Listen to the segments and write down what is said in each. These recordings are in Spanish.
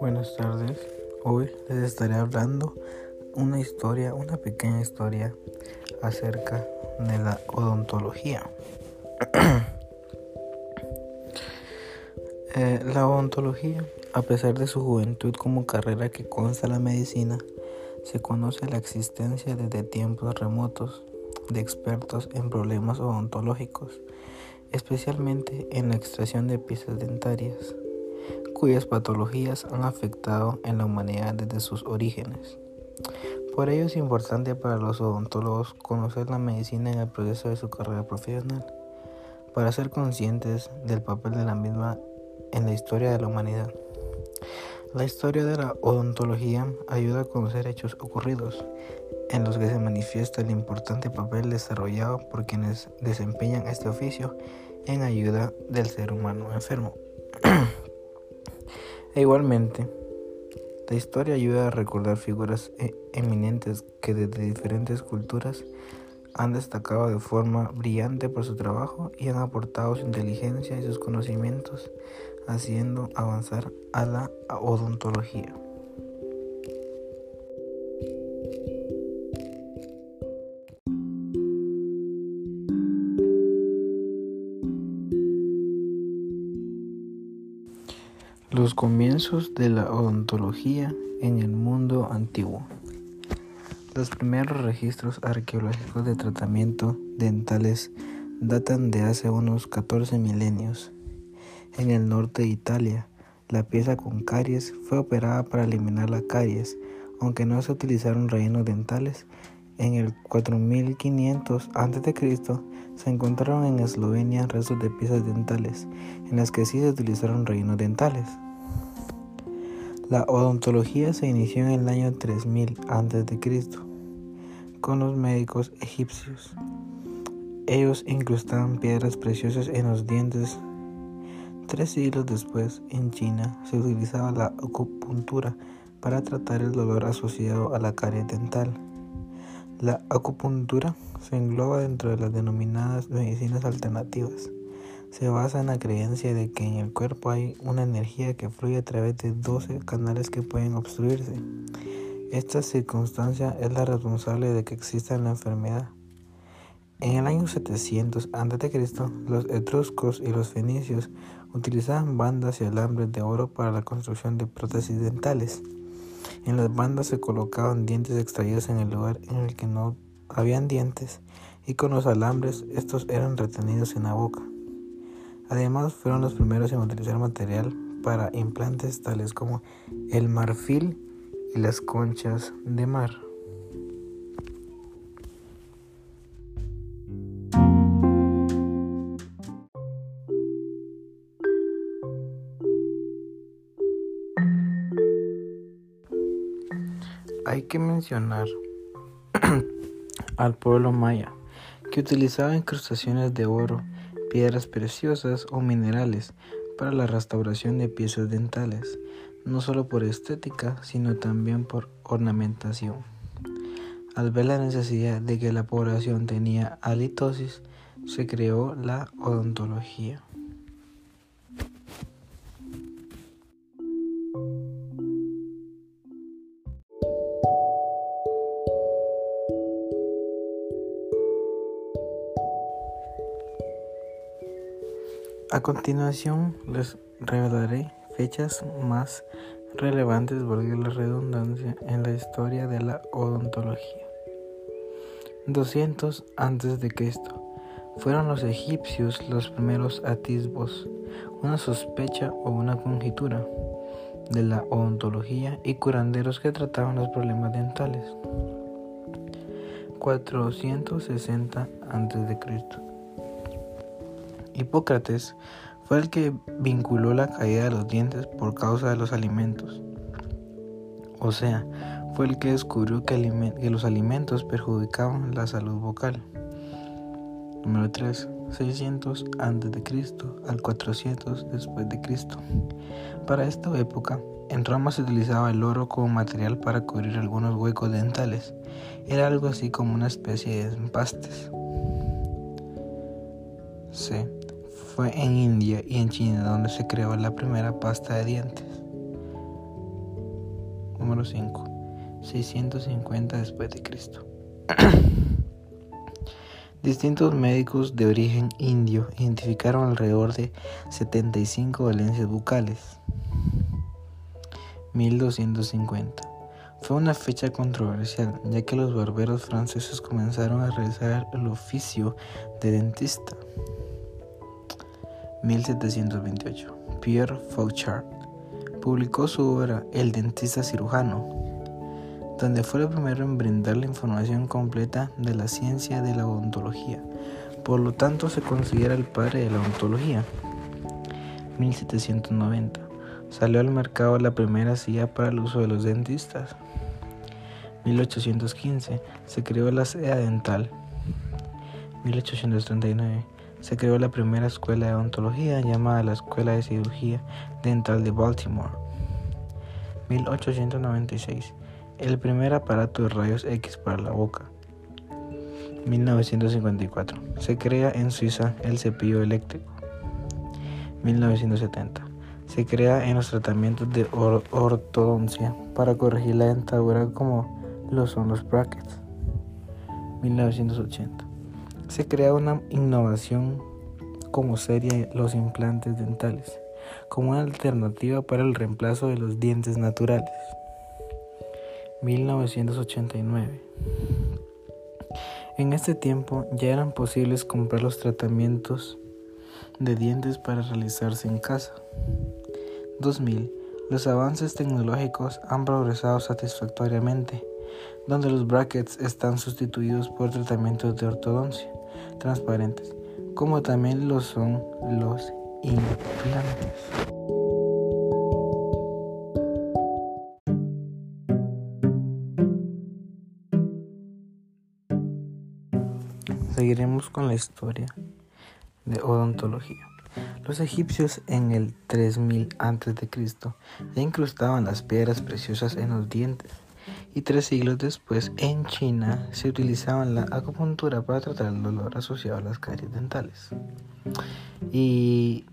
Buenas tardes. Hoy les estaré hablando una historia, una pequeña historia acerca de la odontología. Eh, la odontología, a pesar de su juventud como carrera que consta la medicina, se conoce la existencia desde tiempos remotos de expertos en problemas odontológicos, especialmente en la extracción de piezas dentarias cuyas patologías han afectado en la humanidad desde sus orígenes. Por ello es importante para los odontólogos conocer la medicina en el proceso de su carrera profesional, para ser conscientes del papel de la misma en la historia de la humanidad. La historia de la odontología ayuda a conocer hechos ocurridos, en los que se manifiesta el importante papel desarrollado por quienes desempeñan este oficio en ayuda del ser humano enfermo. Igualmente, la historia ayuda a recordar figuras e-, eminentes que desde diferentes culturas han destacado de forma brillante por su trabajo y han aportado su inteligencia y sus conocimientos, haciendo avanzar a la odontología. Los comienzos de la odontología en el mundo antiguo. Los primeros registros arqueológicos de tratamiento dentales datan de hace unos 14 milenios. En el norte de Italia, la pieza con caries fue operada para eliminar la caries, aunque no se utilizaron rellenos dentales. En el 4500 a.C. se encontraron en Eslovenia restos de piezas dentales, en las que sí se utilizaron rellenos dentales. La odontología se inició en el año 3000 a.C. con los médicos egipcios. Ellos incrustaban piedras preciosas en los dientes. Tres siglos después, en China, se utilizaba la acupuntura para tratar el dolor asociado a la carie dental. La acupuntura se engloba dentro de las denominadas medicinas alternativas. Se basa en la creencia de que en el cuerpo hay una energía que fluye a través de 12 canales que pueden obstruirse. Esta circunstancia es la responsable de que exista la enfermedad. En el año 700 a.C., los etruscos y los fenicios utilizaban bandas y alambres de oro para la construcción de prótesis dentales. En las bandas se colocaban dientes extraídos en el lugar en el que no habían dientes y con los alambres estos eran retenidos en la boca. Además fueron los primeros en utilizar material para implantes tales como el marfil y las conchas de mar. Hay que mencionar al pueblo maya, que utilizaba incrustaciones de oro, piedras preciosas o minerales para la restauración de piezas dentales, no solo por estética, sino también por ornamentación. Al ver la necesidad de que la población tenía halitosis, se creó la odontología. A continuación les revelaré fechas más relevantes, valga la redundancia, en la historia de la odontología. 200 antes de Cristo. Fueron los egipcios los primeros atisbos, una sospecha o una conjetura de la odontología y curanderos que trataban los problemas dentales. 460 antes de Cristo. Hipócrates fue el que vinculó la caída de los dientes por causa de los alimentos. O sea, fue el que descubrió que, los alimentos perjudicaban la salud vocal. Número 3. 600 a.C. al 400 después de Cristo. Para esta época, en Roma se utilizaba el oro como material para cubrir algunos huecos dentales. Era algo así como una especie de empastes. C. Fue en India y en China donde se creó la primera pasta de dientes. número 5, 650 después de Cristo. Distintos médicos de origen indio identificaron alrededor de 75 valencias bucales. 1250. Fue una fecha controversial, ya que los barberos franceses comenzaron a realizar el oficio de dentista. 1728. Pierre Fauchard publicó su obra El dentista cirujano, donde fue el primero en brindar la información completa de la ciencia de la odontología. Por lo tanto, se considera el padre de la odontología. 1790. Salió al mercado la primera silla para el uso de los dentistas. 1815. Se creó la seda dental. 1839. Se creó la primera escuela de odontología llamada la Escuela de Cirugía Dental de Baltimore. 1896 el primer aparato de rayos X para la boca. 1954. Se crea en Suiza el cepillo eléctrico. 1970. Se crea en los tratamientos de ortodoncia para corregir la dentadura como lo son los brackets. 1980. Se crea una innovación como serie los implantes dentales, como una alternativa para el reemplazo de los dientes naturales. 1989. En este tiempo ya eran posibles comprar los tratamientos de dientes para realizarse en casa. 2000. Los avances tecnológicos han progresado satisfactoriamente, donde los brackets están sustituidos por tratamientos de ortodoncia transparentes, como también lo son los implantes. Seguiremos con la historia de odontología. Los egipcios en el 3000 a.C. ya incrustaban las piedras preciosas en los dientes y tres siglos después en China se utilizaba la acupuntura para tratar el dolor asociado a las caries dentales. ¿Y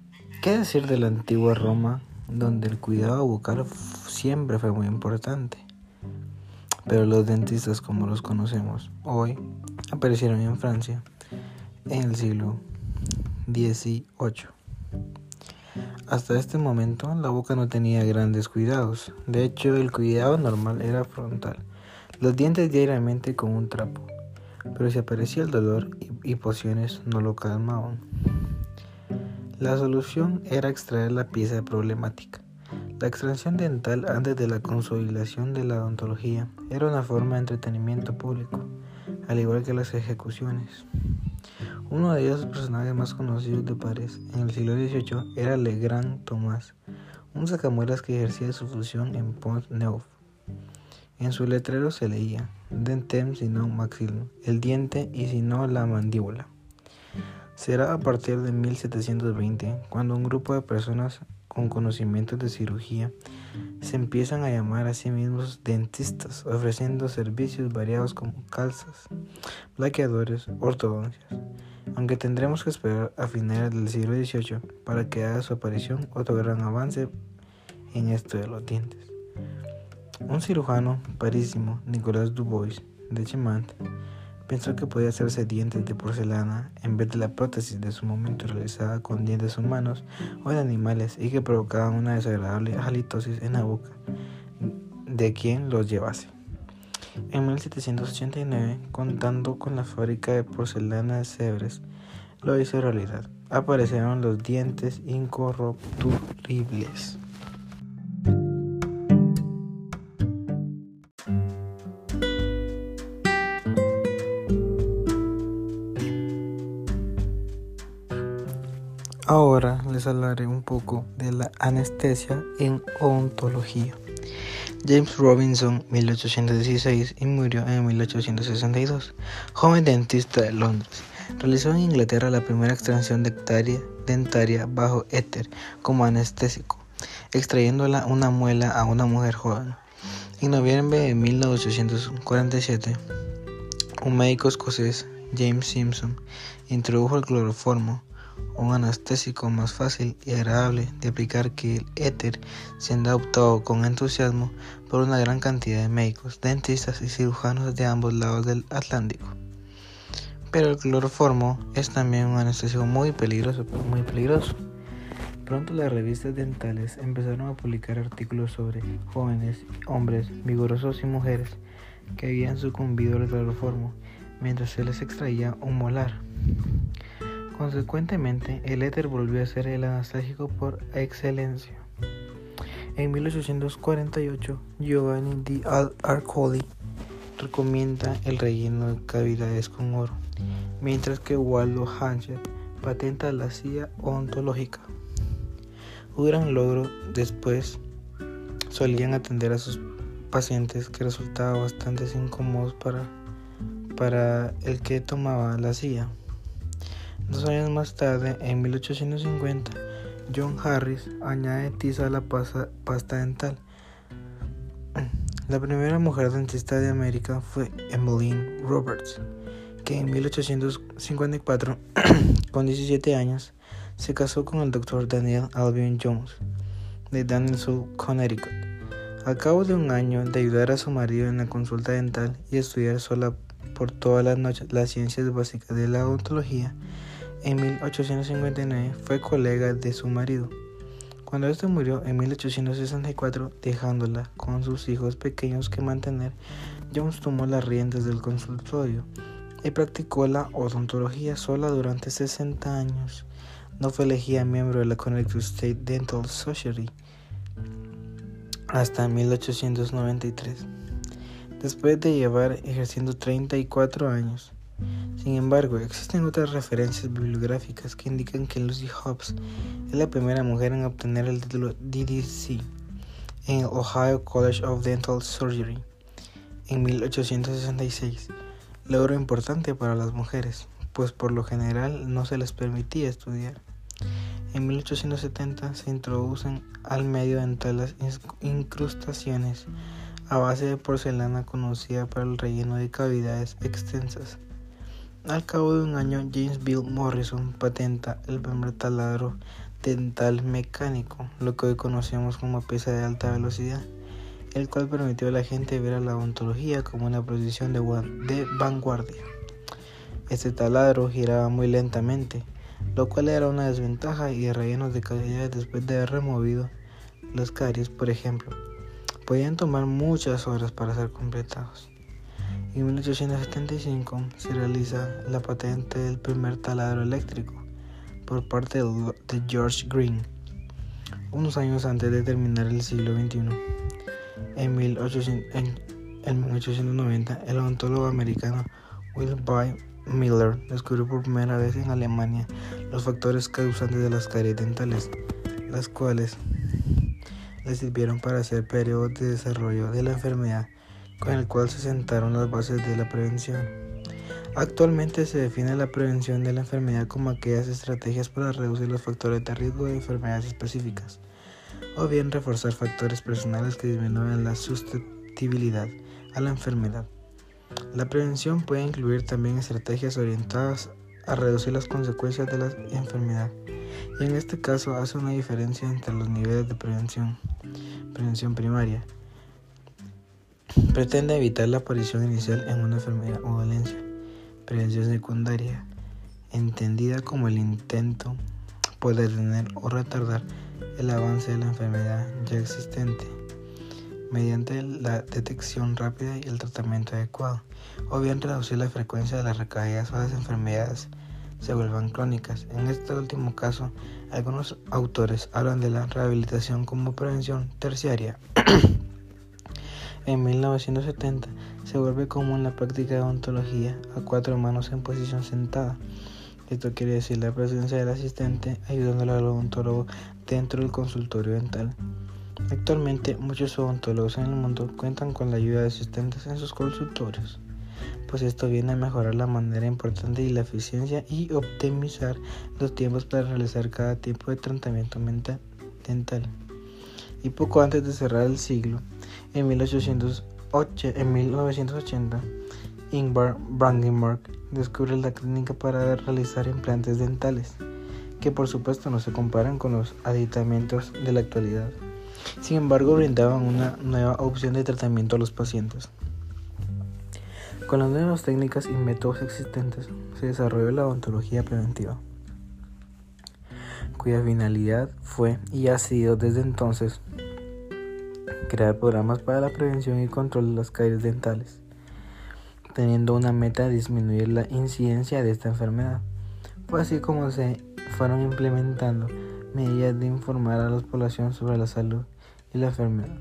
qué decir de la antigua Roma donde el cuidado bucal siempre fue muy importante? Pero los dentistas como los conocemos hoy aparecieron en Francia en el siglo XVIII. Hasta este momento la boca no tenía grandes cuidados, de hecho el cuidado normal era frontal, los dientes diariamente con un trapo, pero si aparecía el dolor y pociones no lo calmaban. La solución era extraer la pieza problemática. La extracción dental antes de la consolidación de la odontología era una forma de entretenimiento público al igual que las ejecuciones. Uno de ellos, personajes más conocidos de París en el siglo XVIII era Le Grand Thomas, un sacamuelas que ejercía su función en Pont Neuf. En su letrero se leía Dentem sino maxillum, el diente y si no la mandíbula. Será a partir de 1720 cuando un grupo de personas con conocimientos de cirugía se empiezan a llamar a sí mismos dentistas, ofreciendo servicios variados como calzas, blaqueadores, ortodoncias, aunque tendremos que esperar a finales del siglo XVIII para que haga su aparición otro gran avance en esto de los dientes. Un cirujano parísimo, Nicolas Dubois, de Chemant, Pensó que podía hacerse dientes de porcelana en vez de la prótesis de su momento realizada con dientes humanos o de animales y que provocaban una desagradable halitosis en la boca de quien los llevase. En 1789, contando con la fábrica de porcelana de Sevres, lo hizo realidad. Aparecieron los dientes incorruptibles. Ahora les hablaré un poco de la anestesia en odontología. James Robinson, 1816 y murió en 1862, joven dentista de Londres. Realizó en Inglaterra la primera extracción dentaria, bajo éter como anestésico, extrayéndola una muela a una mujer joven. En noviembre de 1847, un médico escocés, James Simpson, introdujo el cloroformo un anestésico más fácil y agradable de aplicar que el éter, siendo adoptado con entusiasmo por una gran cantidad de médicos, dentistas y cirujanos de ambos lados del Atlántico. Pero el cloroformo es también un anestésico muy peligroso, muy peligroso. Pronto las revistas dentales empezaron a publicar artículos sobre jóvenes, hombres vigorosos y mujeres que habían sucumbido al cloroformo mientras se les extraía un molar. Consecuentemente, el éter volvió a ser el anestésico por excelencia. En 1848, Giovanni di Arcoli recomienda el relleno de cavidades con oro, mientras que Waldo Hancher patenta la silla ontológica. Un gran logro después solían atender a sus pacientes que resultaba bastante incómodos para, para el que tomaba la silla. Dos años más tarde, en 1850, John Harris añade tiza a la pasta, dental. La primera mujer dentista de América fue Emmeline Roberts, que en 1854, con 17 años, se casó con el doctor Daniel Albion Jones, de Danielsville, Connecticut. Al cabo de un año de ayudar a su marido en la consulta dental y estudiar sola por todas las noches las ciencias básicas de la odontología, en 1859 fue colega de su marido. Cuando este murió en 1864, dejándola con sus hijos pequeños que mantener, Jones tomó las riendas del consultorio y practicó la odontología sola durante 60 años. No fue elegida miembro de la Connecticut State Dental Society hasta 1893, después de llevar ejerciendo 34 años. Sin embargo, existen otras referencias bibliográficas que indican que Lucy Hobbs es la primera mujer en obtener el título DDC en el Ohio College of Dental Surgery en 1866, logro importante para las mujeres, pues por lo general no se les permitía estudiar. En 1870 se introducen al medio dental las incrustaciones a base de porcelana conocida para el relleno de cavidades extensas. Al cabo de un año, James Bill Morrison patenta el primer taladro dental mecánico, lo que hoy conocemos como pieza de alta velocidad, el cual permitió a la gente ver a la odontología como una posición de, vanguardia. Este taladro giraba muy lentamente, lo cual era una desventaja y rellenos de cavidades después de haber removido los caries, por ejemplo, podían tomar muchas horas para ser completados. En 1875 se realiza la patente del primer taladro eléctrico por parte de George Green, unos años antes de terminar el siglo XXI. En, 1890, el odontólogo americano Wilbur Miller descubrió por primera vez en Alemania los factores causantes de las caries dentales, las cuales le sirvieron para hacer periodos de desarrollo de la enfermedad con el cual se sentaron las bases de la prevención. Actualmente se define la prevención de la enfermedad como aquellas estrategias para reducir los factores de riesgo de enfermedades específicas, o bien reforzar factores personales que disminuyan la susceptibilidad a la enfermedad. La prevención puede incluir también estrategias orientadas a reducir las consecuencias de la enfermedad, y en este caso hace una diferencia entre los niveles de prevención. Prevención primaria, Pretende evitar la aparición inicial en una enfermedad o dolencia. Prevención secundaria, entendida como el intento por detener o retardar el avance de la enfermedad ya existente mediante la detección rápida y el tratamiento adecuado, o bien reducir la frecuencia de las recaídas o las enfermedades se vuelvan crónicas. En este último caso, algunos autores hablan de la rehabilitación como prevención terciaria. En 1970 se vuelve común la práctica de odontología a cuatro manos en posición sentada. Esto quiere decir la presencia del asistente ayudándole al odontólogo dentro del consultorio dental. Actualmente muchos odontólogos en el mundo cuentan con la ayuda de asistentes en sus consultorios, pues esto viene a mejorar la manera importante y la eficiencia y optimizar los tiempos para realizar cada tipo de tratamiento dental. Y poco antes de cerrar el siglo, en, 1980, Ingvar Brandenburg descubre la técnica para realizar implantes dentales, que por supuesto no se comparan con los aditamentos de la actualidad. Sin embargo, brindaban una nueva opción de tratamiento a los pacientes. Con las nuevas técnicas y métodos existentes se desarrolló la odontología preventiva, cuya finalidad fue y ha sido desde entonces crear programas para la prevención y control de las caries dentales, teniendo una meta de disminuir la incidencia de esta enfermedad. Fue así como se fueron implementando medidas de informar a la población sobre la salud y la enfermedad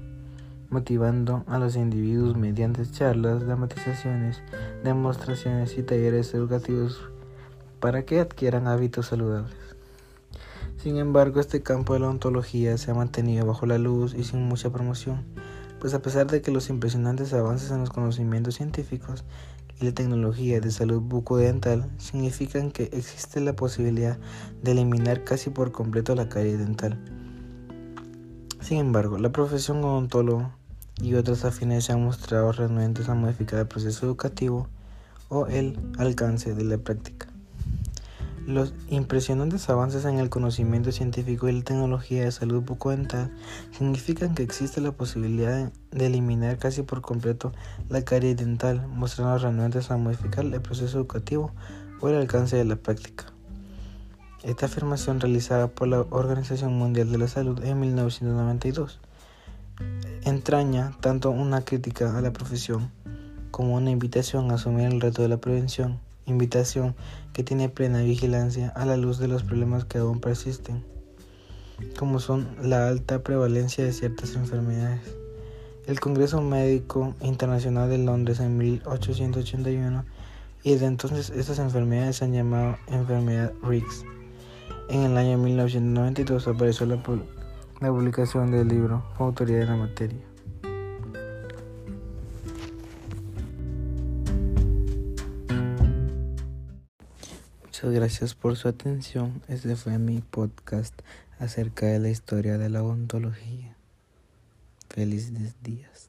motivando a los individuos mediante charlas, dramatizaciones, demostraciones y talleres educativos para que adquieran hábitos saludables. Sin embargo, este campo de la ontología se ha mantenido bajo la luz y sin mucha promoción, pues a pesar de que los impresionantes avances en los conocimientos científicos y la tecnología de salud bucodental significan que existe la posibilidad de eliminar casi por completo la carie dental. Sin embargo, la profesión odontólogo y otras afines se han mostrado renuentes a modificar el proceso educativo o el alcance de la práctica. Los impresionantes avances en el conocimiento científico y la tecnología de salud bucodental significan que existe la posibilidad de eliminar casi por completo la carie dental, mostrando renuentes a modificar el proceso educativo o el alcance de la práctica. Esta afirmación realizada por la Organización Mundial de la Salud en 1992 entraña tanto una crítica a la profesión como una invitación a asumir el reto de la prevención, invitación que tiene plena vigilancia a la luz de los problemas que aún persisten, como son la alta prevalencia de ciertas enfermedades. El Congreso Médico Internacional de Londres en 1881 y desde entonces estas enfermedades se han llamado enfermedad Riggs. En el año 1992 apareció la publicación del libro Autoridad de la Materia. Muchas gracias por su atención. Este fue mi podcast acerca de la historia de la odontología. Felices días.